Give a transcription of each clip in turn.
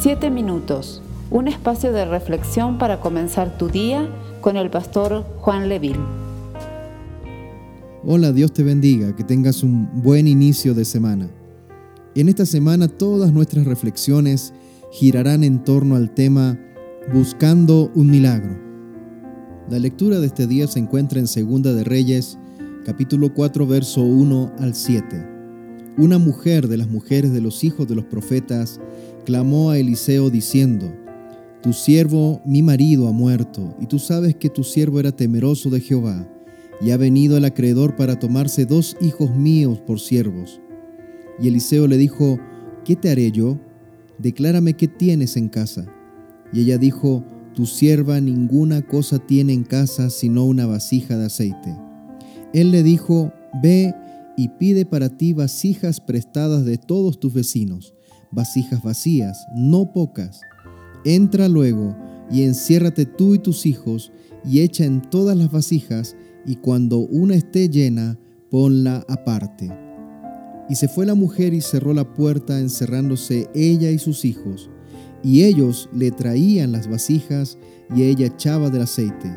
Siete minutos, un espacio de reflexión para comenzar tu día con el pastor Juan Leville. Hola, Dios te bendiga, que tengas un buen inicio de semana. En esta semana todas nuestras reflexiones girarán en torno al tema Buscando un milagro. La lectura de este día se encuentra en Segunda de Reyes, capítulo 4, verso 1 al 7. Una mujer de las mujeres de los hijos de los profetas clamó a Eliseo diciendo, Tu siervo, mi marido, ha muerto, y tú sabes que tu siervo era temeroso de Jehová, y ha venido el acreedor para tomarse dos hijos míos por siervos. Y Eliseo le dijo, ¿qué te haré yo? Declárame qué tienes en casa. Y ella dijo, Tu sierva ninguna cosa tiene en casa sino una vasija de aceite. Él le dijo, Ve y pide para ti vasijas prestadas de todos tus vecinos, vasijas vacías, no pocas. Entra luego y enciérrate tú y tus hijos y echa en todas las vasijas, y cuando una esté llena, ponla aparte. Y se fue la mujer y cerró la puerta, encerrándose ella y sus hijos. Y ellos le traían las vasijas y ella echaba del aceite.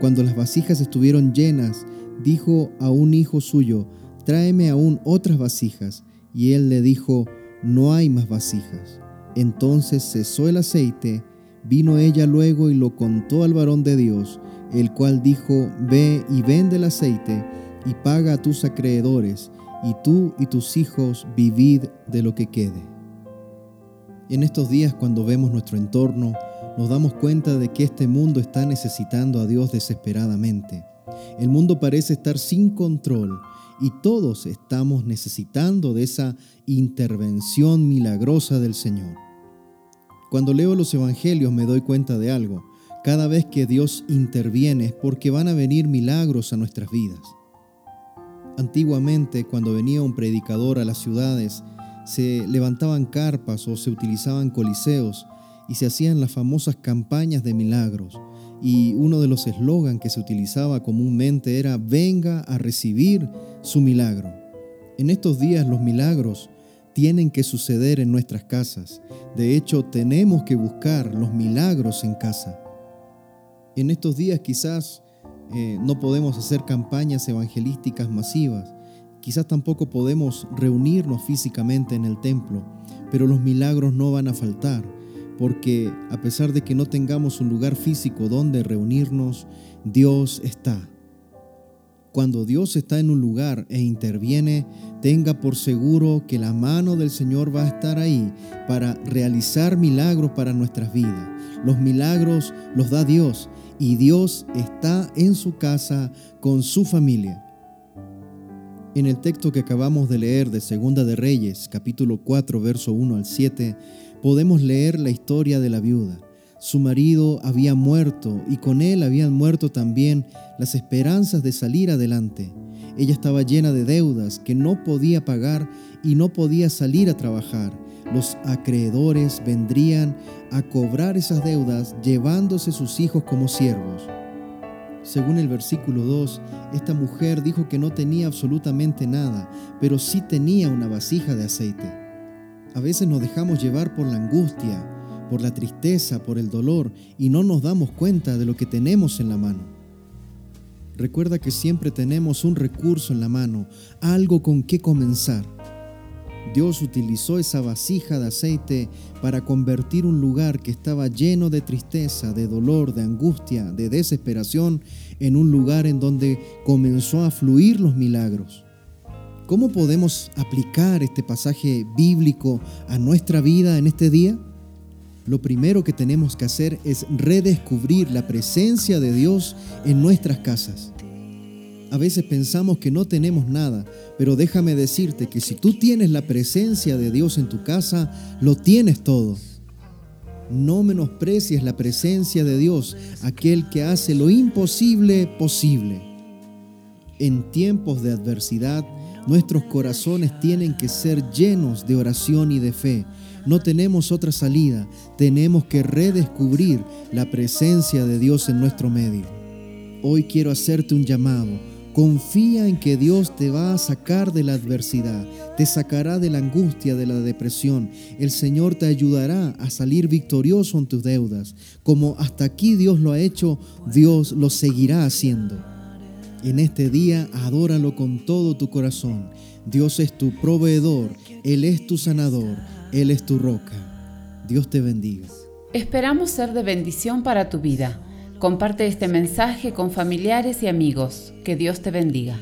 Cuando las vasijas estuvieron llenas, dijo a un hijo suyo, tráeme aún otras vasijas. Y él le dijo, no hay más vasijas. Entonces cesó el aceite, vino ella luego y lo contó al varón de Dios, el cual dijo, ve y vende el aceite y paga a tus acreedores, y tú y tus hijos vivid de lo que quede. En estos días cuando vemos nuestro entorno, nos damos cuenta de que este mundo está necesitando a Dios desesperadamente. El mundo parece estar sin control y todos estamos necesitando de esa intervención milagrosa del Señor. Cuando leo los evangelios me doy cuenta de algo. Cada vez que Dios interviene es porque van a venir milagros a nuestras vidas. Antiguamente, cuando venía un predicador a las ciudades, se levantaban carpas o se utilizaban coliseos y se hacían las famosas campañas de milagros y uno de los eslogans que se utilizaba comúnmente era venga a recibir su milagro. En estos días los milagros tienen que suceder en nuestras casas. De hecho, tenemos que buscar los milagros en casa. En estos días quizás eh, no podemos hacer campañas evangelísticas masivas, quizás tampoco podemos reunirnos físicamente en el templo, pero los milagros no van a faltar porque a pesar de que no tengamos un lugar físico donde reunirnos, Dios está. Cuando Dios está en un lugar e interviene, tenga por seguro que la mano del Señor va a estar ahí para realizar milagros para nuestras vidas. Los milagros los da Dios y Dios está en su casa con su familia. En el texto que acabamos de leer de Segunda de Reyes, capítulo 4, verso 1 al 7, podemos leer la historia de la viuda. Su marido había muerto y con él habían muerto también las esperanzas de salir adelante. Ella estaba llena de deudas que no podía pagar y no podía salir a trabajar. Los acreedores vendrían a cobrar esas deudas llevándose sus hijos como siervos. Según el versículo 2, esta mujer dijo que no tenía absolutamente nada, pero sí tenía una vasija de aceite. A veces nos dejamos llevar por la angustia, por la tristeza, por el dolor y no nos damos cuenta de lo que tenemos en la mano. Recuerda que siempre tenemos un recurso en la mano, algo con qué comenzar. Dios utilizó esa vasija de aceite para convertir un lugar que estaba lleno de tristeza, de dolor, de angustia, de desesperación, en un lugar en donde comenzó a fluir los milagros. ¿Cómo podemos aplicar este pasaje bíblico a nuestra vida en este día? Lo primero que tenemos que hacer es redescubrir la presencia de Dios en nuestras casas. A veces pensamos que no tenemos nada, pero déjame decirte que si tú tienes la presencia de Dios en tu casa, lo tienes todo. No menosprecies la presencia de Dios, aquel que hace lo imposible posible. En tiempos de adversidad, Nuestros corazones tienen que ser llenos de oración y de fe. No tenemos otra salida. Tenemos que redescubrir la presencia de Dios en nuestro medio. Hoy quiero hacerte un llamado. Confía en que Dios te va a sacar de la adversidad, te sacará de la angustia, de la depresión. El Señor te ayudará a salir victorioso en tus deudas. Como hasta aquí Dios lo ha hecho, Dios lo seguirá haciendo. En este día adóralo con todo tu corazón. Dios es tu proveedor, Él es tu sanador, Él es tu roca. Dios te bendiga. Esperamos ser de bendición para tu vida. Comparte este mensaje con familiares y amigos. Que Dios te bendiga.